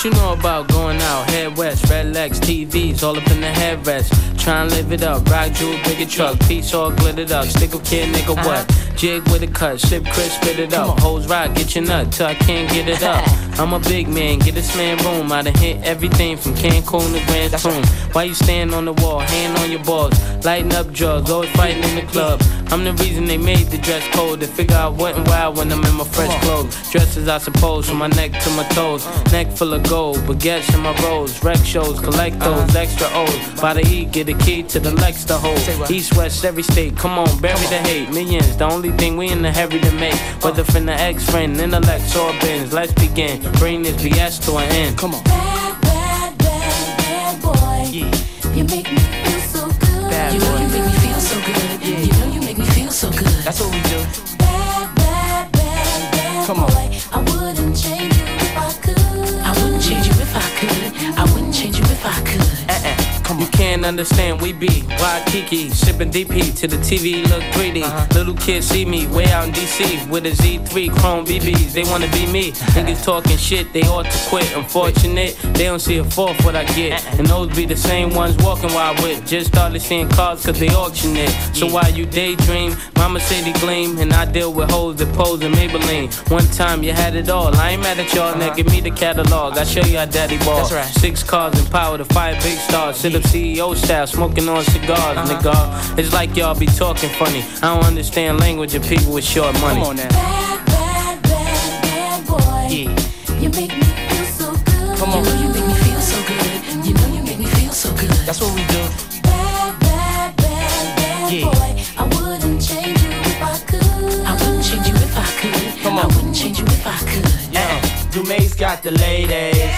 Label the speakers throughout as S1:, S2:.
S1: what you know about going out? Head west, red legs, TVs, all up in the headrest. Try and live it up, rock jewel, bigger truck, piece all glittered up. Stick a kid, nigga, what? Jig with a cut, sip crisp, spit it up. Hoes rock, get your nut till I can't get it up. I'm a big man, get this man room. I done hit everything from Cancun to Grand Tune. Why you stand on the wall, hand on your balls, lighting up drugs, always fighting in the club. I'm the reason they made the dress code. To figure out what and why when I'm in my fresh clothes. Dresses, I suppose, from my neck to my toes. Uh. Neck full of gold, baguettes in my rolls. Rec shows, collect uh. those extra O's. By the E, get a key to the Lex to hold. East, west, every state, come on, bury the hate. Millions, the only thing we in the hurry to make. Whether from the ex friend, intellect, or bins. Let's begin. Bring this BS to an end. Come on.
S2: Bad, bad, bad, bad boy.
S1: Yeah.
S2: You make me
S1: Come on. Can't understand, we be Waikiki, sipping DP to the TV look greedy. Uh-huh. Little kids see me way out in DC with a Z3 Chrome BBs. They wanna be me. Niggas talking shit, they ought to quit. Unfortunate, they don't see a fourth what I get. Uh-uh. And those be the same ones walking while I whip. Just started seeing cars cause they auction it. So while you daydream, mama say they gleam. And I deal with hoes that pose in Maybelline. One time you had it all. I ain't mad at y'all, now uh-huh. give me the catalog. I show you how daddy ball.
S3: That's right.
S1: Six cars and power to five big stars. Sit up CEO style, smoking on cigars, uh-huh. nigga. It's like y'all be talking funny. I don't understand language of people with short money.
S3: Come on now.
S2: Bad, bad, bad, bad boy.
S1: Yeah.
S2: You make me feel so good.
S3: Come on.
S2: You know you make me feel so good. You know you make me feel so good.
S3: That's what we do.
S2: Bad, bad, bad, bad
S1: Yeah.
S2: boy. I wouldn't change you if I could. I wouldn't change you if I could.
S3: Come
S2: I wouldn't change you if I could.
S3: Yeah. Dumaze got the ladies.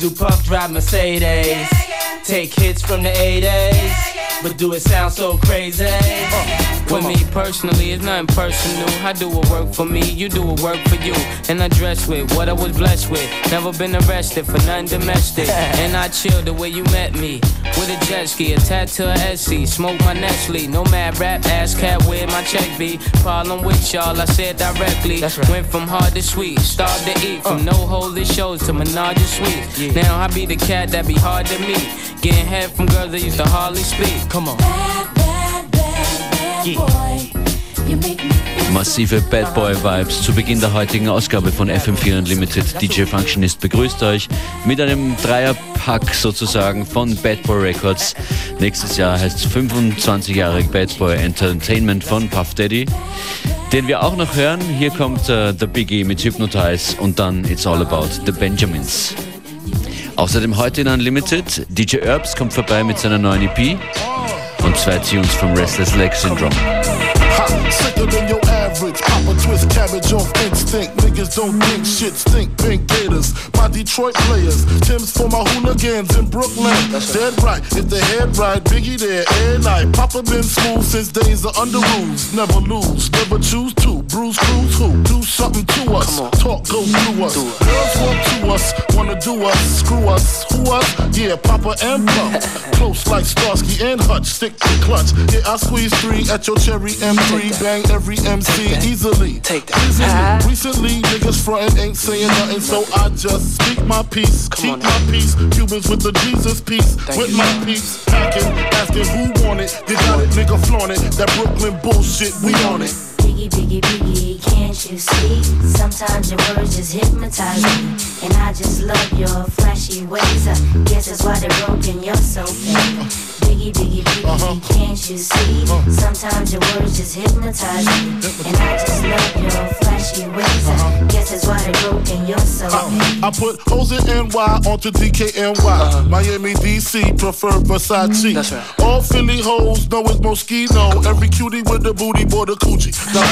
S3: Do Puff drive Mercedes. Take hits from the 80s. But do it sound so crazy?
S1: Uh, with me personally, it's nothing personal. I do what work for me, you do what work for you. And I dress with what I was blessed with. Never been arrested for nothing domestic. And I chill the way you met me. With a jet ski, a tattoo of SC. Smoke my Nestle. No mad rap, ass cat, where my check be? Problem with y'all, I said directly.
S3: That's right.
S1: Went from hard to sweet, started to eat. From uh. no holy shows to menage a suite. Now I be the cat that be hard to meet. Getting head from girls that used to hardly speak.
S3: Come on.
S2: Bad, bad, bad, bad
S1: Yeah.
S2: boy. You make me feel so
S4: Massive Bad Boy Vibes zu Beginn der heutigen Ausgabe von FM4 Unlimited. DJ Functionist begrüßt euch mit einem Dreierpack sozusagen von Bad Boy Records. Nächstes Jahr heißt es 25 Jahre Bad Boy Entertainment von Puff Daddy. Den wir auch noch hören. Hier kommt äh, The Biggie mit Hypnotize und dann It's All About the Benjamins. Außerdem heute in Unlimited. DJ Herbs kommt vorbei mit seiner neuen EP und zwei Tunes vom Restless Leg Syndrome.
S5: Cabbage off instinct. Niggas don't think shit stink. Pink Gators, my Detroit players. Tim's for my hooligans in Brooklyn. Dead right, if the head right, Biggie there every night. Papa been smooth since days of under rules. Never lose, never choose to. Bruce Cruz who? Do something to us. Talk go through us. Girls want to us, wanna do us, screw us, who us? Yeah, Papa and Puff. Close like Starsky and Hutch, stick to clutch. Yeah, I squeeze three at your cherry M3, bang every MC easily.
S3: Take that.
S5: Easily. Recently, niggas frontin' ain't saying nothing, so I just speak my peace, keep my peace. Cubans with the Jesus peace, with my peace. Packing, asking who want it. You got it, nigga, flaunt it. That Brooklyn bullshit, we on it.
S2: Biggie, biggie, biggie, can't you see? Sometimes your words just hypnotize me. And I just love your flashy ways. I guess that's why they're broken, you're so fake. Biggie, biggie, biggie, uh-huh. can't you see? Uh-huh. Sometimes your words just hypnotize me. And I just love your flashy ways. I uh-huh. guess that's why they're broken, you're so uh, fake.
S5: I put hoes in NY onto DKNY. Miami, DC, prefer Versace.
S3: That's right.
S5: All Philly hoes know it's Moschino. Every cutie with the booty, boy, the coochie. Now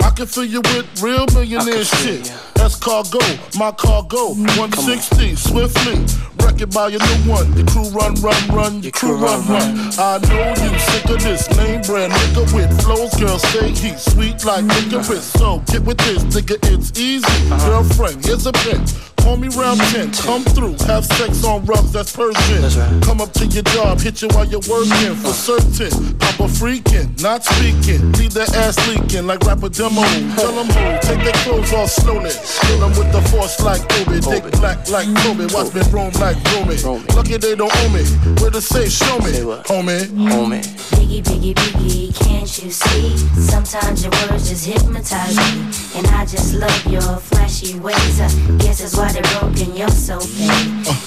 S5: I can fill you with real millionaire shit. That's cargo, my cargo. 160, swiftly. Wreck it by your new one. Your crew run, run, run. Your crew run, run. I know you sick of this name brand nigga with flows. Girl, say he's sweet like licorice. So get with this, nigga, it's easy. Girlfriend, here's a pinch. Call me round 10, come through, have sex on rubs, that's Persian. Come up to your job, hit you while you're working, for certain. Papa freaking, not speaking, leave that ass leaking like rapper demo. Tell them who, take their clothes off slowly. Kill them with the force like Obi, dick black like Kobe, watch me roam like Romy. Lucky they don't own me, where to say, show me, homie.
S3: Homie.
S2: Biggie, biggie, biggie, can't you see? Sometimes your words just hypnotize me. And I just love your flashy ways. I guess that's why they're broken, you're so fake.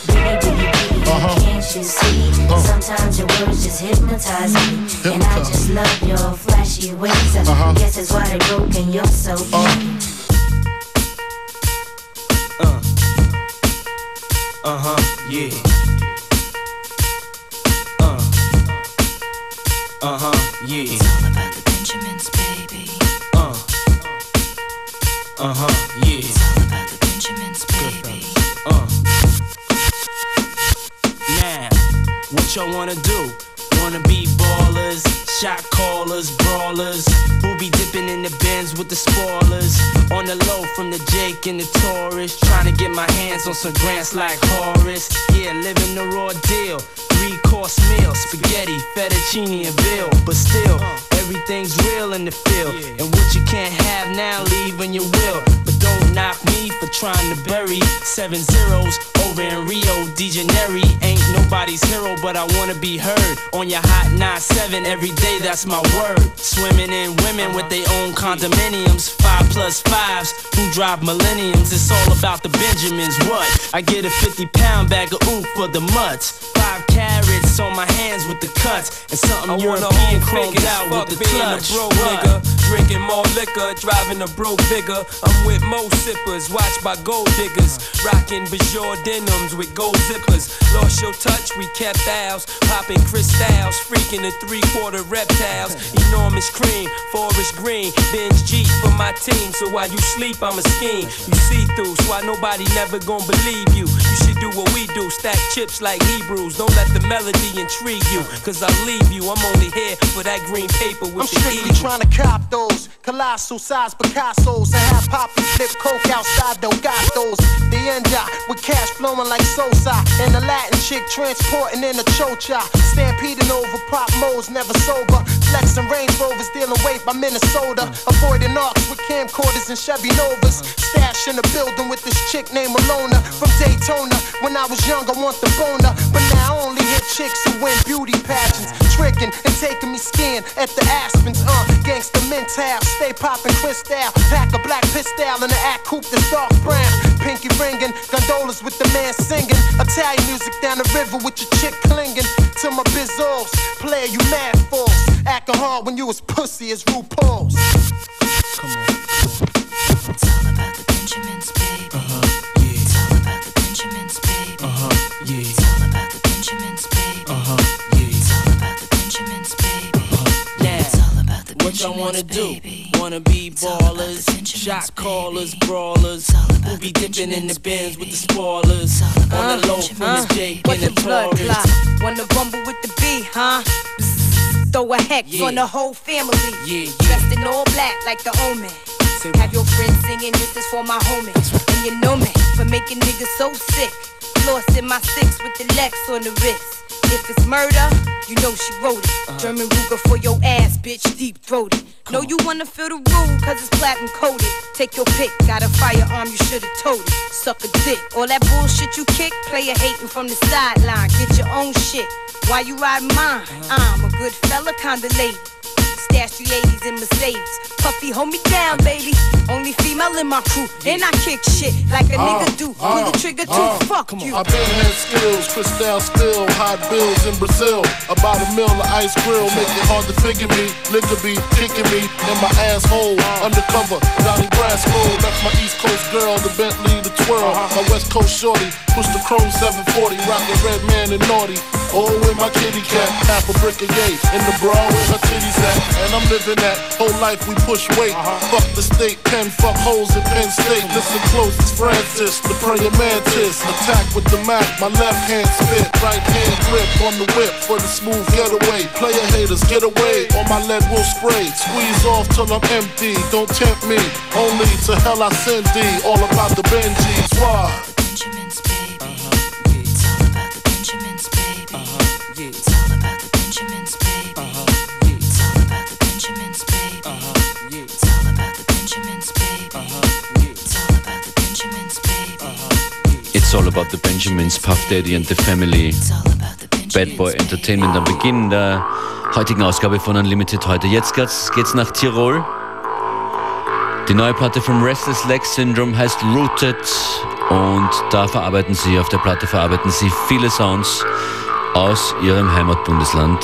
S2: Biggie, biggie, biggie, can't you see? Sometimes your words just hypnotize me. And I just love your flashy ways. I guess that's why they're broken, you're so fake.
S3: Uh huh, yeah. Uh. Uh huh, yeah.
S2: It's all about the Benjamins, baby.
S3: Uh. Uh huh, y'all wanna do? Wanna be ballers, shot callers, brawlers, who be dipping in the bins with the spoilers. On the low from the Jake and the Taurus, trying to get my hands on some grants like Horace. Yeah, living the raw deal. Three course meal, spaghetti, fettuccine, and veal. But still, everything's real in the field. And what you can't have now, leave when you will. Knock me for trying to bury seven zeros over in Rio de Janeiro. Ain't nobody's hero, but I wanna be heard on your hot 9-7 every day. That's my word. Swimming in women with their own condominiums, five plus fives who drive Millenias. It's all about the Benjamins. What? I get a 50 pound bag of ooh for the mutts. Five carats on my hands with the cuts, and something
S6: I
S3: European chromed out with the
S6: being
S3: clutch.
S6: a broke nigga, drinking more liquor, driving a broke bigger. I'm with mo sippers, watched by gold diggers, rocking Bajor denims with gold zippers. Lost your touch, we kept ours, popping crystals, freaking the three quarter reptiles. Enormous cream, forest green, binge G for my team. So while you sleep, I'm a scheme. You see through, so why nobody never gonna believe you. You should do what we do, stack chips like Hebrews. Don't let the melody intrigue you, cause I'll leave you. I'm only here for that green paper with
S7: I'm
S6: the
S7: strictly
S6: evil.
S7: trying to cop those colossal size Picasso's I have Poppy flip coke outside though got those. The end with cash flowing like Sosa and the Latin chick transporting in a chocha. Stampeding over pop modes, never sober. Flexing Range Rovers, dealing weight by Minnesota. Avoiding arcs with camcorders and Chevy Novas. Stash in the building with this chick named Malona from Daytona. When I was young, I want the boner, but now only chicks who win beauty pageants. Tricking and taking me skiing at the Aspens, uh. Gangsta mental, stay popping crystal. Pack a black pistol in the act coupe that's dark brown. Pinky ringing, gondolas with the man singing. Italian music down the river with your chick clinging to my bizzos. Player, you mad fools. Acting hard when you was pussy as RuPaul's.
S3: What y'all wanna do? Wanna be
S2: It's all about the
S3: ballers, shot callers, brawlers,
S2: It's all about
S3: who be dipping in the bins with the spoilers.
S2: It's all about
S3: On the low from the Jake and
S8: the
S3: Taurus.
S8: Wanna rumble with the B, huh? Throw a hex on the whole family.
S3: Yeah.
S8: Dressed in all black like the omen. Have your friends singing, this is for my homies. And you know me for making niggas so sick. Lost in my six with the Lex on the wrist. If it's murder, you know she wrote it.
S3: Uh-huh.
S8: German Ruger for your ass, bitch, deep throated. Know you wanna feel the rule, cause it's platinum coated. Take your pick, got a firearm, you should've told it. Suck a dick. All that bullshit you kick, player hating from the sideline. Get your own shit. Why you riding mine?
S3: Uh-huh.
S8: I'm a good fella, kinda lady. Stash Past 380s in Mercedes. Puffy, hold me down, baby. Only female in my crew. And I kick shit like a uh, nigga do. Uh, Pull the trigger too. Uh, fuck you.
S5: I been had skills, crystal still, hot bills in Brazil. About a mill of ice grill, make it hard to figure me. Liquor be kicking me in my asshole. Undercover, Donnie Brasco. Left my East Coast girl, the Bentley, the twirl. Uh-huh. My West Coast shorty, push the chrome 740, rockin' red man and naughty. Oh, with my kitty cat, half a brick of yay. In the bra where her titties at. And I'm living that whole life we push weight. Uh-huh. Fuck the state, pen, fuck holes in Penn State. Listen close, it's Francis, the praying mantis. Attack with the Mac, my left hand spit, right hand grip on the whip for the smooth getaway. Player haters, get away, or my lead will spray. Squeeze off till I'm empty, don't tempt me. Only to hell I send thee, all about the Benjis. Why?
S2: Benjamins, It's all about the Benjamins,
S4: Puff Daddy and the Family. Bad Boy. Entertainment am Beginn der heutigen Ausgabe von Unlimited heute. Jetzt geht's, geht's nach Tirol. Die neue Platte vom Restless Leg Syndrome heißt Rooted und da verarbeiten sie, auf der Platte verarbeiten sie viele Sounds aus ihrem Heimatbundesland.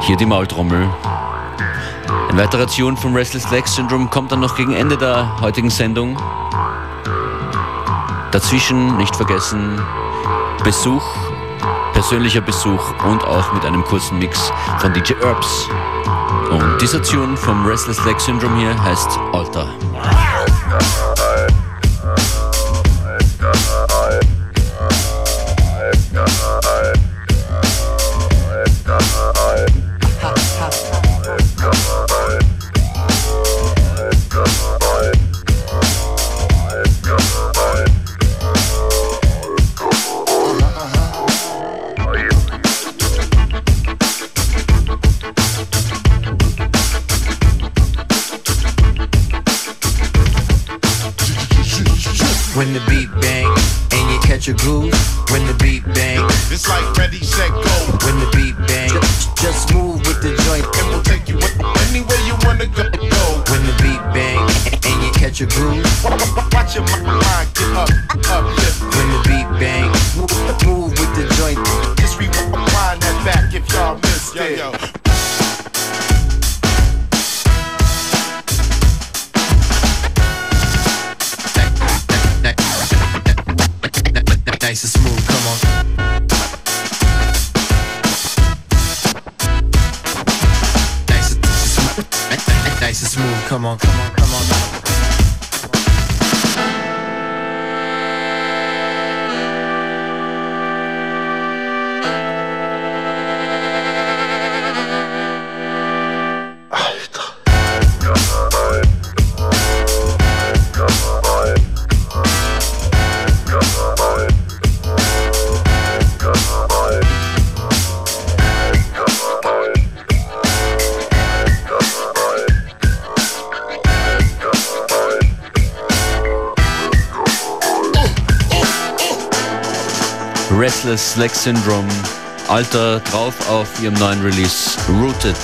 S4: Hier die Maultrommel. Ein weiterer Tune vom Restless Leg Syndrome kommt dann noch gegen Ende der heutigen Sendung. Dazwischen nicht vergessen Besuch, persönlicher Besuch und auch mit einem kurzen Mix von DJ Herbs. Und dieser Tune vom Restless Leg Syndrome hier heißt Alter. Restless Leg Syndrome. Alter drauf auf ihrem neuen Release Rooted.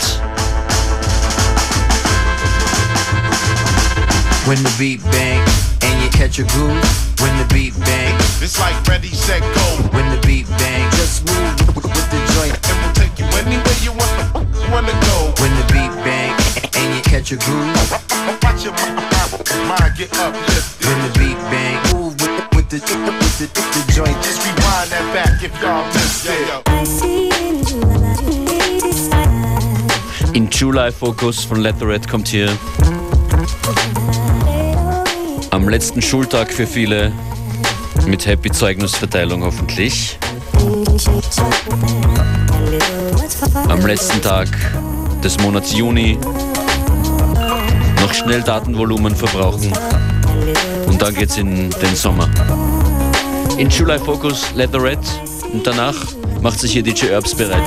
S9: When the beat bang and you catch a groove. When the beat bang,
S10: it's like ready, set, go.
S9: when the beat bang, just move with, with the joint.
S10: And we'll take you anywhere you wanna, wanna go.
S9: When the beat bang and you catch a groove.
S10: Watch your mind get uplifted.
S9: When the beat bang, move with, the with the, with the joint.
S10: Just rewind that back if y'all missed it. Yo.
S4: In July Focus von Letterhead kommt hier. Am letzten Schultag für viele. Mit Happy Zeugnisverteilung hoffentlich. Am letzten Tag des Monats Juni. Noch schnell Datenvolumen verbrauchen. Und dann geht's in den Sommer. In July Focus Leatherette. Und danach macht sich hier DJ Herbs bereit.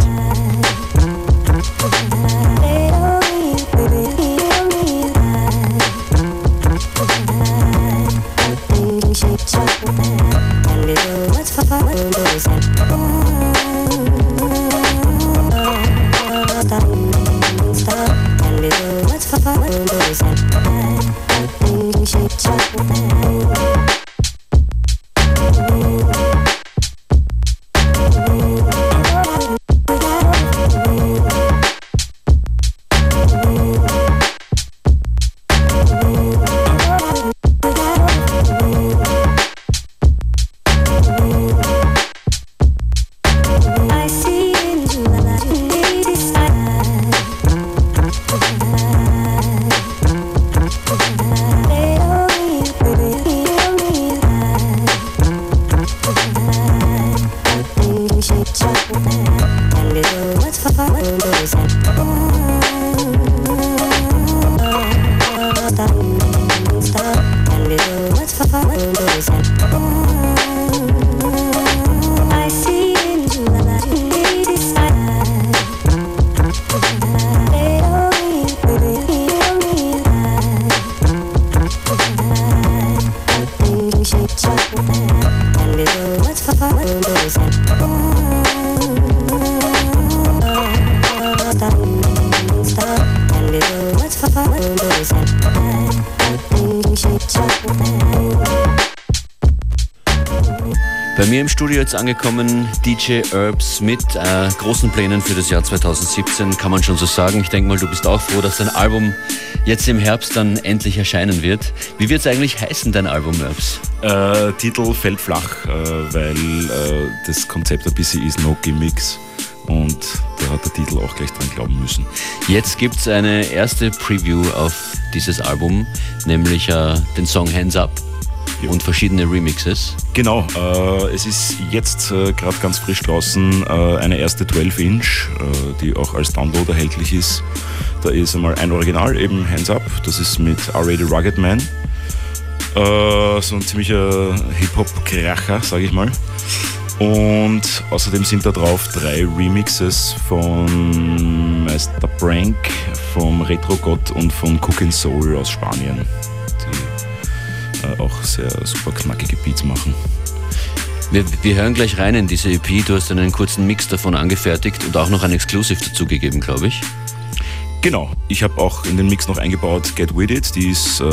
S4: Jetzt angekommen DJ Herbs mit äh, großen Plänen für das Jahr 2017, kann man schon so sagen. Ich denke mal, du bist auch froh, dass dein Album jetzt im Herbst dann endlich erscheinen wird. Wie wird es eigentlich heißen, dein Album Herbs?
S11: Äh, Titel fällt flach, äh, weil äh, das Konzept ein bisschen ist No Gimmicks und da hat der Titel auch gleich dran glauben müssen.
S4: Jetzt gibt es eine erste Preview auf dieses Album, nämlich äh, den Song Hands Up und verschiedene Remixes.
S11: Genau, äh, es ist jetzt äh, gerade ganz frisch draußen äh, eine erste 12-Inch, äh, die auch als Download erhältlich ist. Da ist einmal ein Original, eben Hands Up, das ist mit R-Rated Rugged Man. Äh, so ein ziemlicher Hip-Hop-Kracher, sage ich mal. Und außerdem sind da drauf drei Remixes von Meister Prank, vom Retro Gott und von Cookin Soul aus Spanien auch sehr super knackige Beats machen.
S4: Wir, wir, hören gleich rein in diese EP. Du hast einen kurzen Mix davon angefertigt und auch noch ein Exclusive dazugegeben, glaube ich.
S11: Genau, ich habe auch in den Mix noch eingebaut Get With It, die ist äh,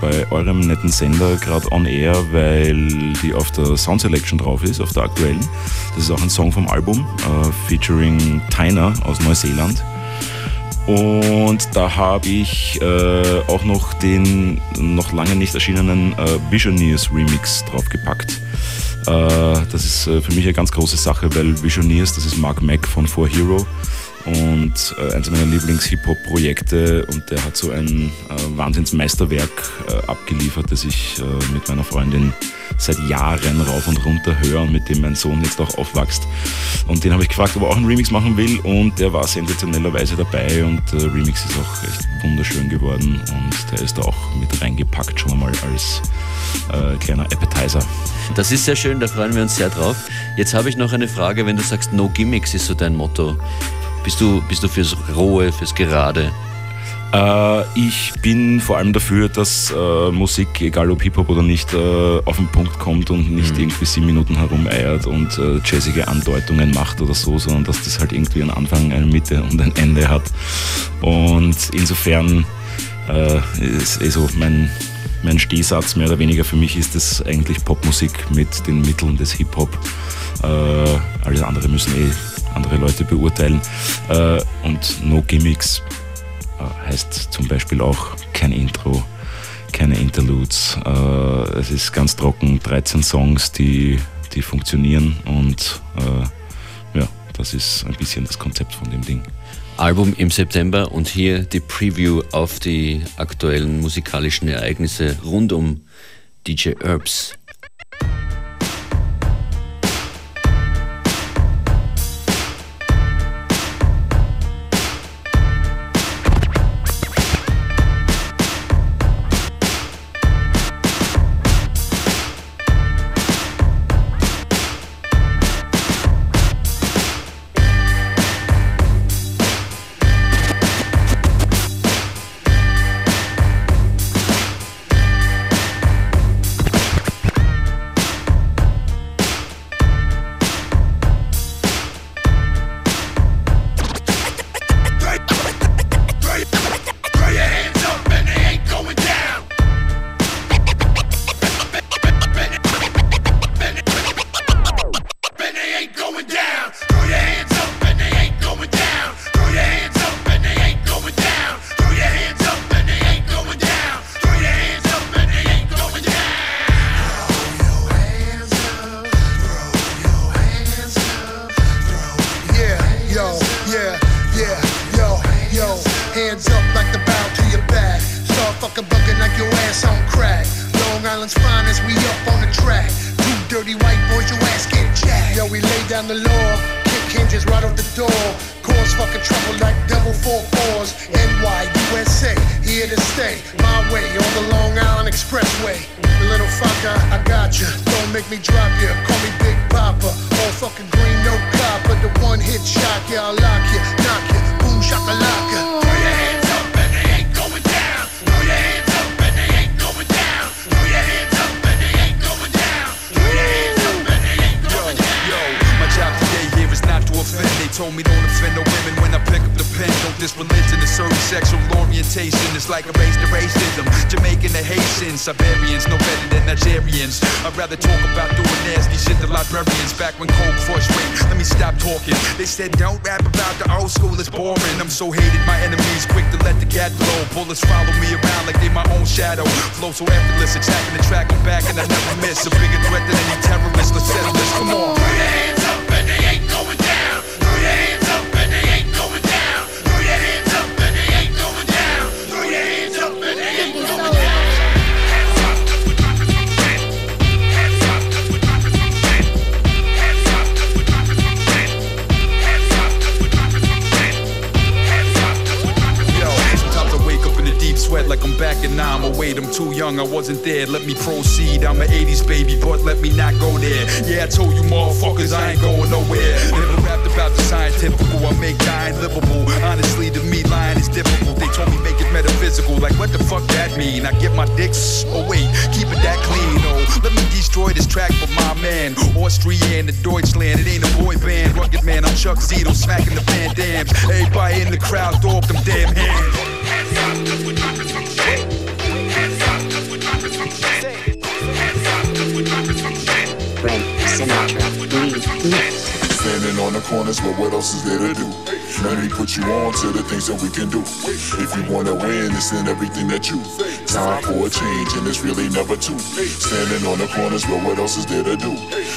S11: bei eurem netten Sender gerade on air, weil die auf der Sound Selection drauf ist, auf der aktuellen. Das ist auch ein Song vom Album, äh, featuring Tyner aus Neuseeland. Und da habe ich äh, auch noch den noch lange nicht erschienenen äh, Visioneers Remix draufgepackt. Äh, das ist äh, für mich eine ganz große Sache, weil Visioneers, das ist Mark Mack von 4Hero und äh, eins meiner Lieblings-Hip-Hop-Projekte und der hat so ein äh, Wahnsinnsmeisterwerk abgeliefert, das ich mit meiner Freundin seit Jahren rauf und runter höre und mit dem mein Sohn jetzt auch aufwächst. Und den habe ich gefragt, ob er auch einen Remix machen will und der war sensationellerweise dabei und der Remix ist auch echt wunderschön geworden und der ist da auch mit reingepackt schon einmal als äh, kleiner Appetizer.
S4: Das ist sehr schön, da freuen wir uns sehr drauf. Jetzt habe ich noch eine Frage, wenn du sagst, No Gimmicks ist so dein Motto. Bist du, bist du fürs Rohe, fürs Gerade?
S11: Äh, ich bin vor allem dafür, dass äh, Musik, egal ob Hip-Hop oder nicht, äh, auf den Punkt kommt und nicht mhm. irgendwie sieben Minuten herumeiert und äh, jazzige Andeutungen macht oder so, sondern dass das halt irgendwie einen Anfang, eine Mitte und ein Ende hat. Und insofern äh, ist eh so mein, mein Stehsatz mehr oder weniger für mich ist das eigentlich Popmusik mit den Mitteln des Hip-Hop. Äh, alles andere müssen eh andere Leute beurteilen. und No Gimmicks heißt zum Beispiel auch kein Intro, keine Interludes. Äh, es ist ganz trocken, 13 Songs, die, die funktionieren und äh, ja, das ist ein bisschen das Konzept von dem Ding.
S4: Album im September und hier die Preview auf die aktuellen musikalischen Ereignisse rund um DJ Herbs.
S12: hands up like the bow to your back. Start fucking bucking like your ass on crack. Long Island's finest, we up on the track. Two dirty white boys, your ass get jacked. Yo, we lay down the law, kick hinges right off the door. Cause fucking trouble like double four fours. NY, USA, here to stay. My way on the Long Island Expressway. Little fucker, I got you. Don't make me drop you. Call me Big Papa. All fucking
S13: green, no copper. The one hit shot, yeah, I'll lock ya, knock ya. Boom, shakalaka. told me don't offend no women when I pick up the pen. Don't this religion, is certain sexual orientation. It's like a race to racism. Jamaican to Haitians, Siberians, no better than Nigerians. I'd rather talk about doing nasty shit to librarians. Back when Cold was went, let me stop talking. They said don't rap about the old school, it's
S12: boring. I'm so hated, my enemies quick to let the cat blow. Bullets follow me around like they my own shadow. Flow so effortless, attacking the track, I'm back and I never miss. A bigger threat than any terrorist. Let's settle this. Come on. I'm back in nine. But wait, I'm too young, I wasn't there. Let me proceed. I'm an 80s baby, but let me not go there. Yeah, I told you motherfuckers I ain't going nowhere. Never rapped about the scientifical, I make dying livable. Honestly, to me, lying is difficult. They told me make it metaphysical. Like, what the fuck that mean? I get my dicks. Oh, wait, keep it that clean. Destroy this track for my man. Austrian, the Deutschland, it ain't a boy band. Rugged man, I'm Chuck Zito, smacking the Van Dammes. Everybody in the crowd, throw up them damn hands.
S13: Hands up, 'cause we're dropping some shit. Hands up, 'cause we're dropping some shit. Hands up, 'cause we're dropping some shit.
S14: Frank Sinatra, please.
S15: Standing on the corners, but what else is there to do? Let me put you on to the things that we can do. If you wanna win, it's in everything that you. Time for a change, and it's really never two. Standing on the corners, but what else is there to do?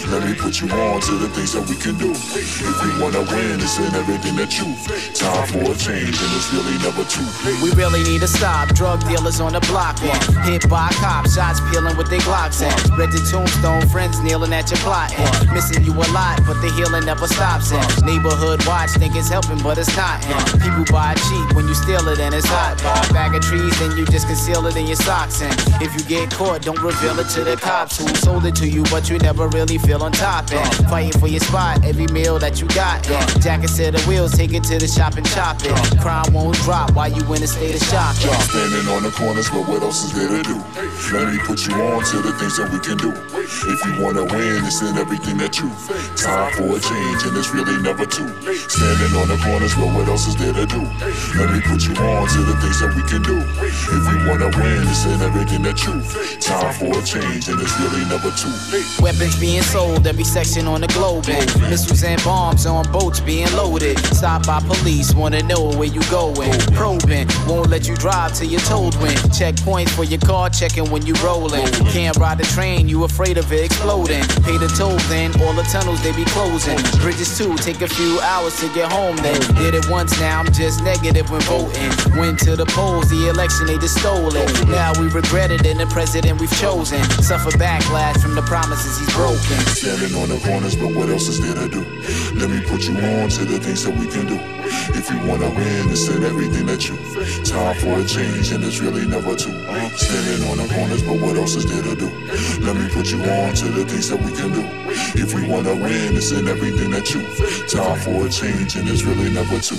S15: Let me put you on to the things that we can do. If we wanna win, it's in everything that you. Time for a change, and it's really never two.
S16: We really need to stop. Drug dealers on the block. Yeah. Hit by cops, shots peeling with their Glocks. And read the tombstone, friends kneeling at your plot. Missing you a lot, but the healing never stops. Neighborhood watch, think it's helping, but it's not. And people buy cheap when you steal it and it's hot. Buy a bag of trees, then you just conceal it in your socks. And if you get caught, don't reveal it to the cops who sold it to you, but you never really feel on top. And fighting for your spot, every meal that you got. And jacket to the wheels, take it to the shop and chop it. Crime won't drop while you in a state of shock. Yeah.
S15: Standing on the corners, but what else is there to do? Let me put you on to the things that we can do. If you wanna win, it's in everything that you. Time for a change, and it's really never two. Standing on the corners, but what else is there to do? Let me put you on to the things that we can do. If we wanna win, it's in everything that you. Time for a change, and it's really never two.
S16: Weapons being sold every section on the globe. And missiles and bombs on boats being loaded. Stopped by police, wanna know where you going. Probing, won't let you drive till you're told when. Checkpoints for your car, checking when you rolling. Can't ride the train, you afraid of it exploding. Pay the toll, then all the tunnels they be closing. Bridges too, take a few hours to get home. They did it once, now I'm just negative when voting. Went to the polls, the election they just stole it. Now we regret it, and the president we've chosen. Suffer backlash from the promises he's broken.
S15: Standing on the corners, but what else is there to do? Let me put you on to the things that we can do. If you wanna win, it's in everything that you. Time for a change, and it's really never two. Standing on the corners, but what else is there to do? Let me put you on to the things that we can do. If we wanna win, it's in everything that you. Time for a change, and it's really never two.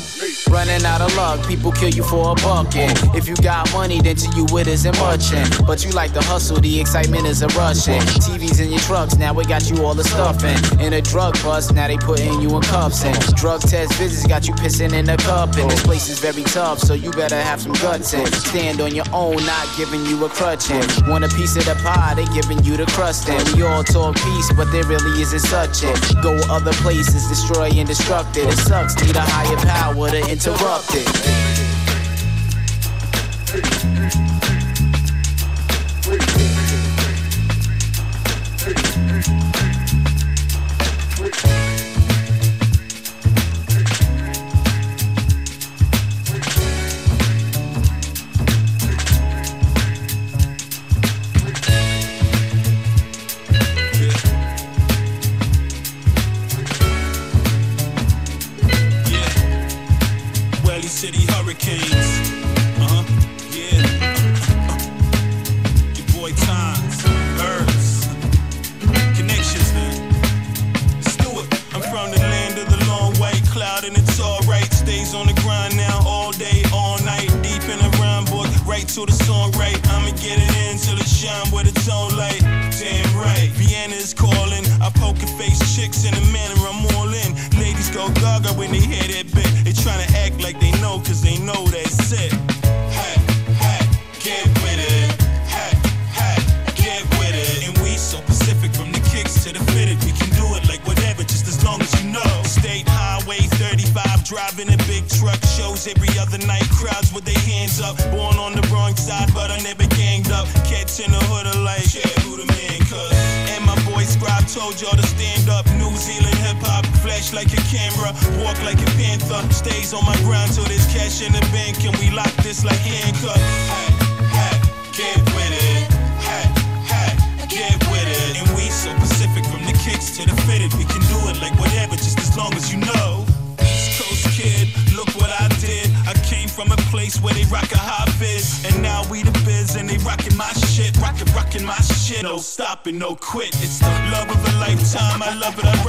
S16: Running out of luck, people kill you for a buck. If you got money, then to you it isn't much. But you like the hustle, the excitement is a rush. TVs in your trucks, now we got you all the stuff. In a drug bust, now they putting you in cuffs. And drug test visits got you pissing in a cup. And this place is very tough, so you better have some guts and stand on your own, not giving you a crutch. And want a piece of the pie, they giving you the crust. And we all talk peace, but there really isn't such. And go other places, destroy and destruct it. It sucks, need a higher power to interrupt it.
S17: stopping, no quit. It's the love of a lifetime.
S18: I love it. I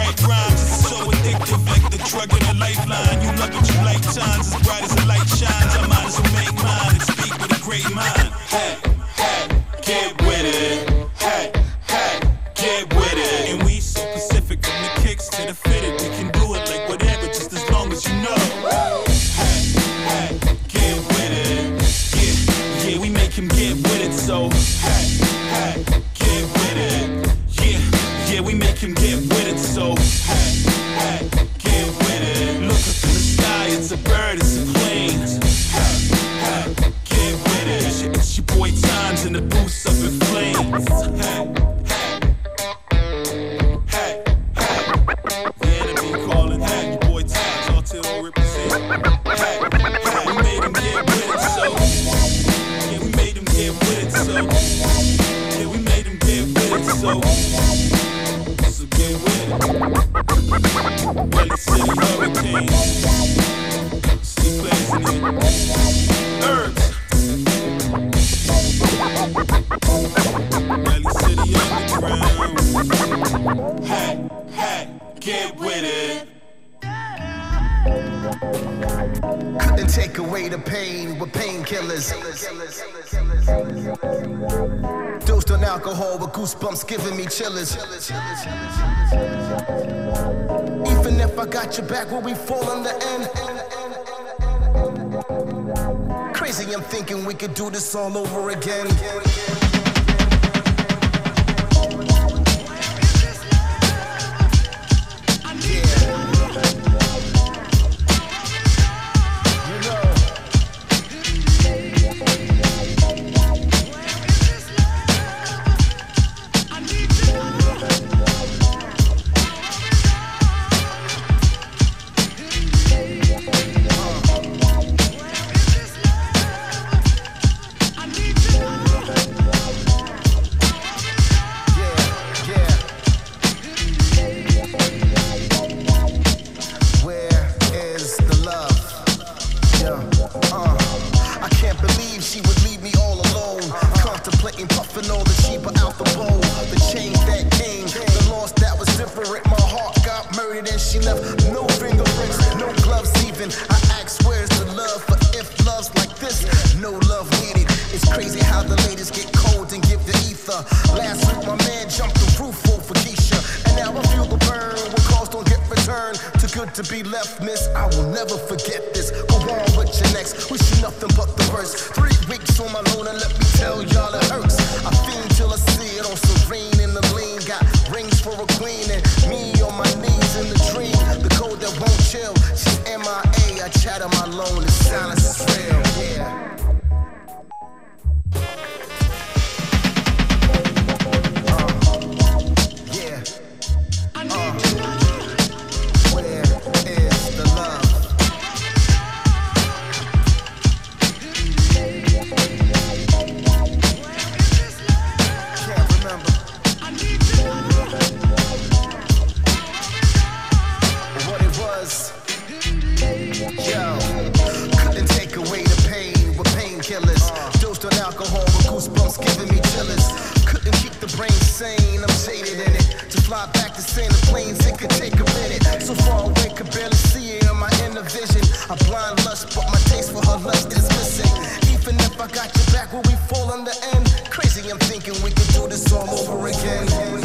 S18: insane. I'm jaded in it. To fly back to Santa Plains, it could take a minute. So far away, could barely see it in my inner vision. A blind lust, but my taste for her lust is missing. Even if I got your back, will we fall on the end? Crazy, I'm thinking we could do this all over again. Where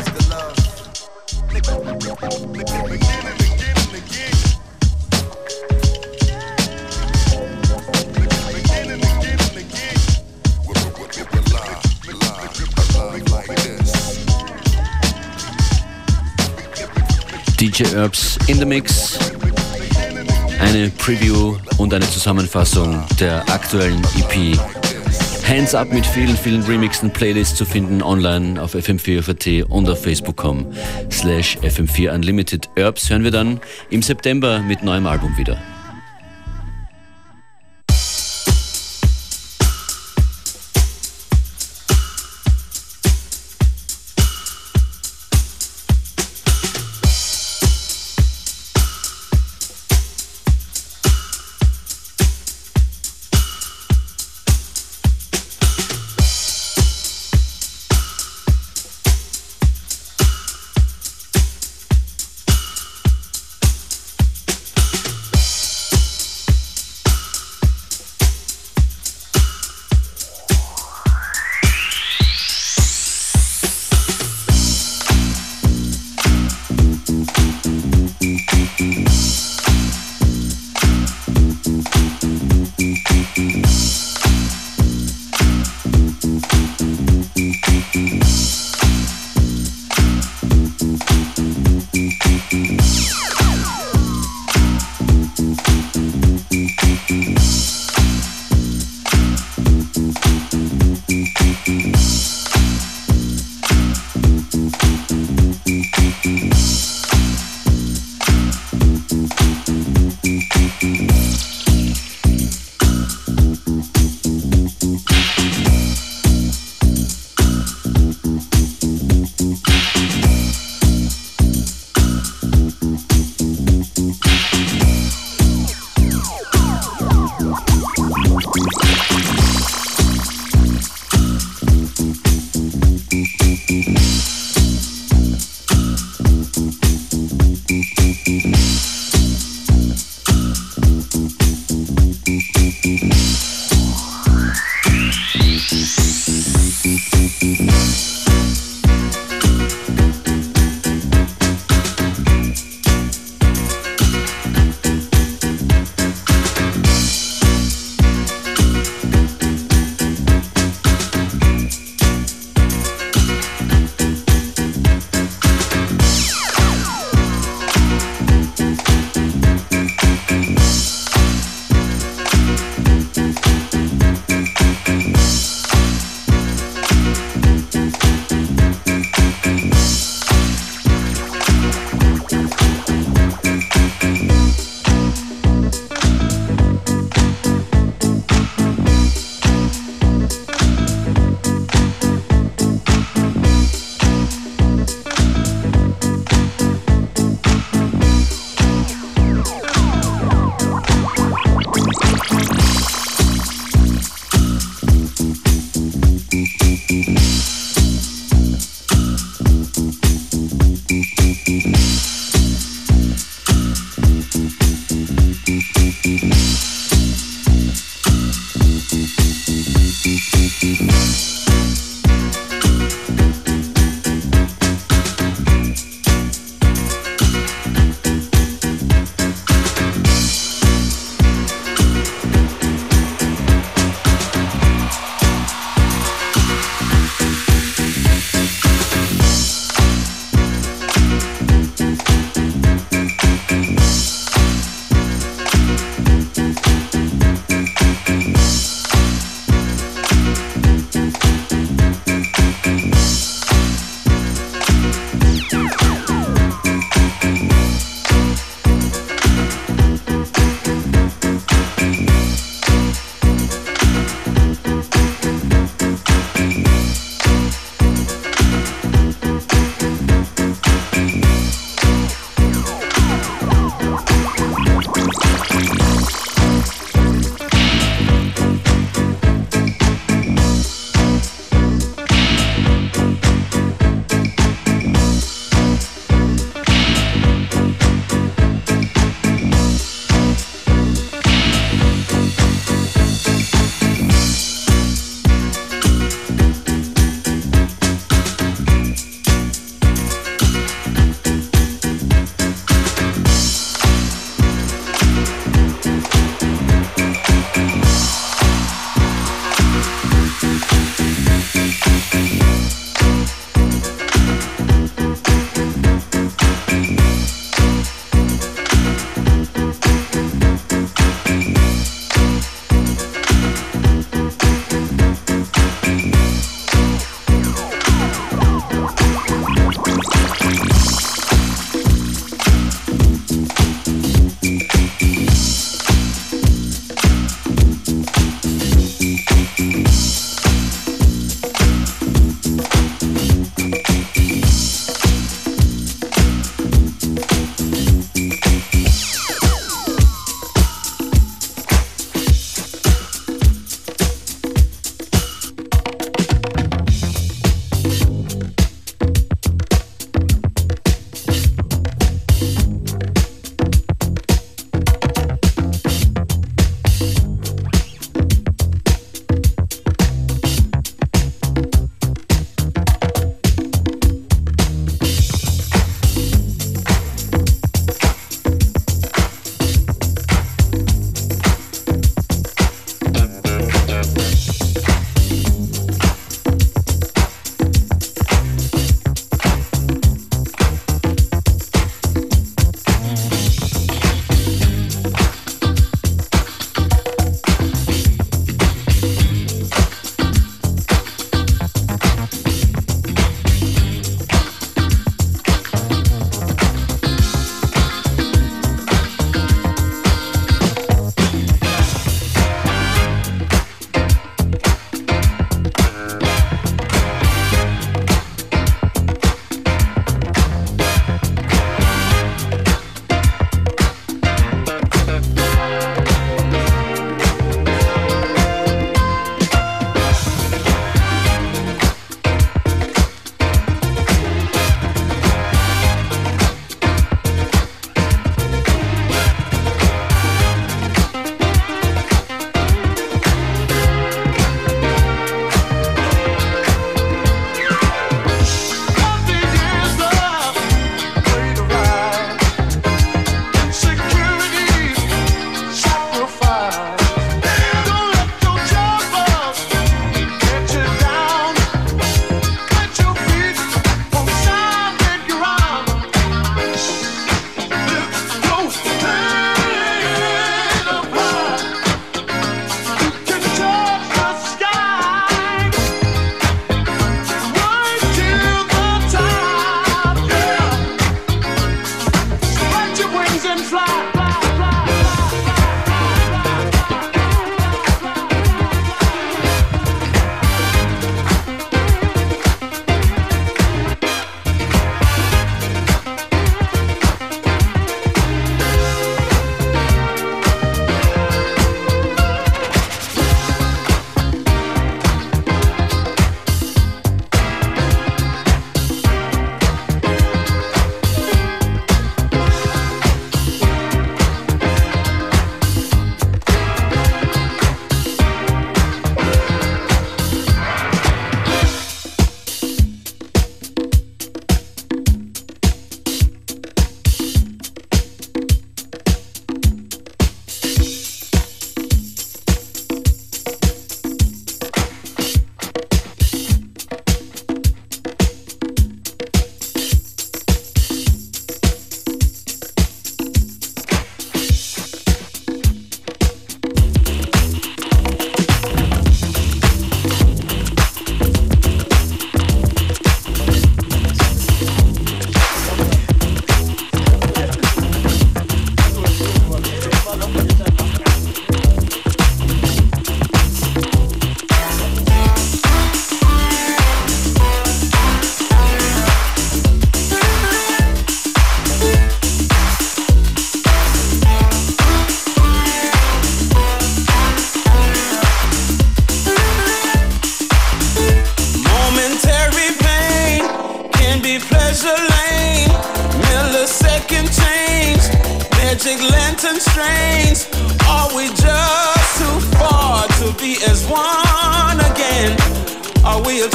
S18: is the love?
S4: DJ Herbs in the Mix. Eine Preview und eine Zusammenfassung der aktuellen EP. Hands Up mit vielen, vielen Remixen, Playlists zu finden online auf fm4.at und auf facebook.com slash fm4 unlimited. Herbs hören wir dann im September mit neuem Album wieder.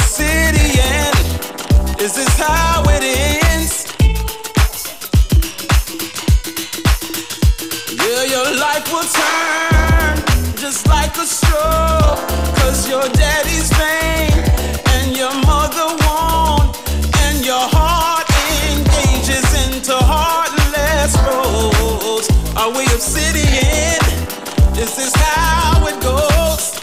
S3: city end? Is this how it ends? Yeah, your life will turn just like a stroke. Cause your daddy's vain and your mother won't. And your heart engages into heartless roads. Are we obsidian? Is this how it goes?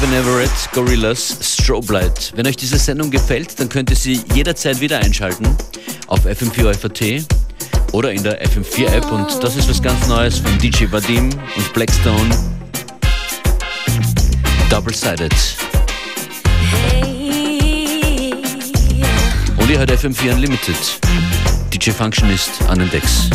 S19: Kevin Everett, Gorillas, Strobe Light. Wenn euch diese Sendung gefällt, dann könnt ihr sie jederzeit wieder einschalten auf fm4 oder in der FM4 App und das ist was ganz Neues von DJ Vadim und Blackstone. Double-sided. Und ihr hört FM4 Unlimited. DJ Functionist an den Decks.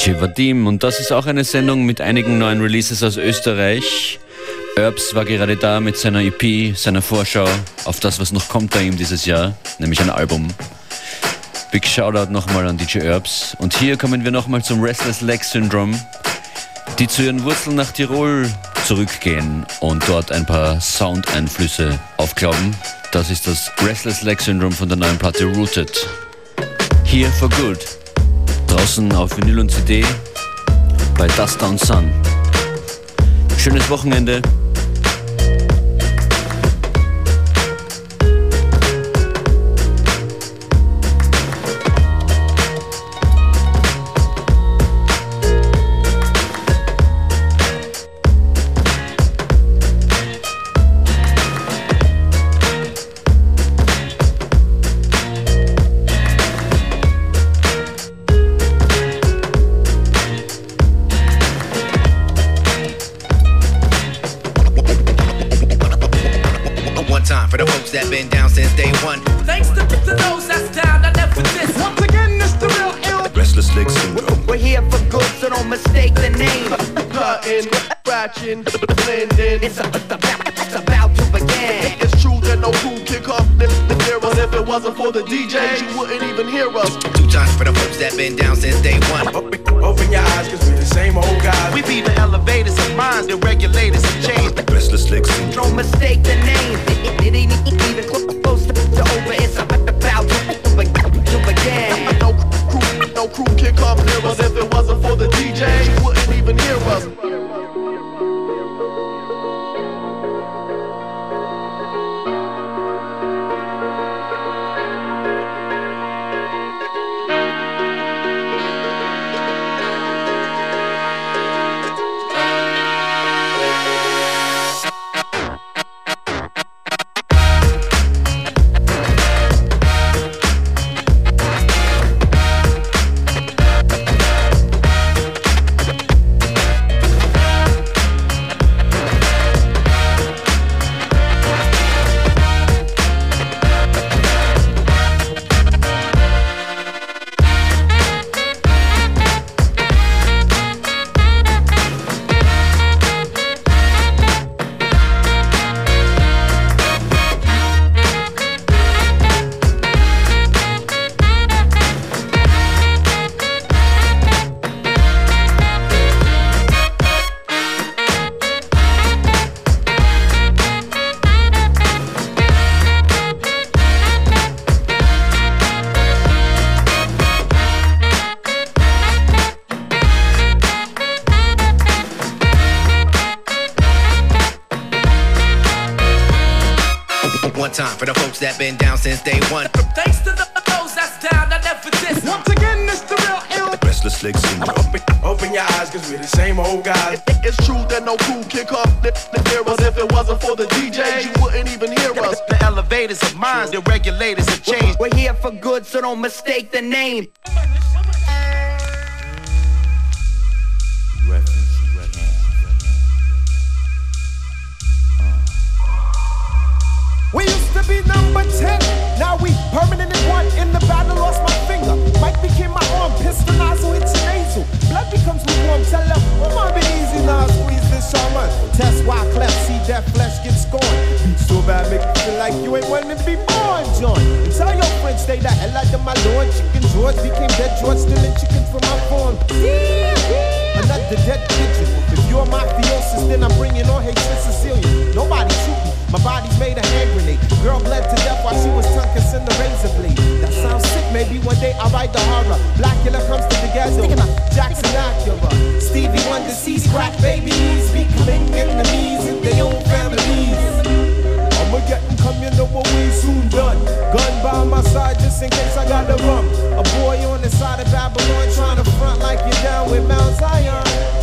S4: DJ Vadim und das ist auch eine Sendung mit einigen neuen Releases aus Österreich. Herbs war gerade da mit seiner EP, seiner Vorschau auf das, was noch kommt bei ihm dieses Jahr, nämlich ein Album. Big Shoutout nochmal an DJ Herbs. Und hier kommen wir nochmal zum Restless Leg Syndrome, die zu ihren Wurzeln nach Tirol zurückgehen und dort ein paar Soundeinflüsse aufglauben. Das ist das Restless Leg Syndrome von der neuen Platte Rooted. Here for Good. Draußen auf Vinyl und CD bei Dust Down Sun. Schönes Wochenende.
S20: Since day one.
S21: Thanks to, to those that's down, I never miss. Once again, it's the real ill.
S20: Restless Leg Syndrome.
S21: We're here for good, so don't mistake the name. Cutting, scratching, blending. It's, a, it's, about, it's about to begin.
S5: It's true that no crew can come near us. If it wasn't for the DJs, you wouldn't even hear us.
S20: Two times for the folks that been down since day one.
S21: Open your eyes, cause we the same old guys. We be the elevators of minds, the regulators of change.
S20: Restless Leg Syndrome.
S21: Don't mistake the name. It's
S7: true that no cool kid come the, the hear us. If it wasn't for the DJs, you wouldn't even hear us.
S21: The elevators of minds, the regulators have changed. We're here for good, so don't mistake the name.
S7: We used to be number 10, now we permanent in one. In the battle, lost my finger. Mike became my arm, pistol nozzle hits nasal. Blood becomes lukewarm, tell them, come on, be easy now, squeeze this shaman. Test why cleft, see that flesh get scorned. So bad, make you feel like you ain't wanting to be born, John. Tell your friends, stay the hell out of my lord. Chicken George became dead George, stealing chickens from my farm. Another dead pigeon. If you're mafiosis, then I'm bringing on hatred Sicilian. Nobody shoot me. My body's made a hand grenade. Girl bled to death while she was tunked in the razor blade. That sounds sick, maybe one day I'll write the horror. Blackula comes to the ghetto. Jackson Acura. Stevie Wonder sees crack babies. Becoming enemies in their own families. I'ma get and come, you know what we soon done. Gun by my side just in case I got the rum. A boy on the side of Babylon trying to front like you're down with Mount Zion.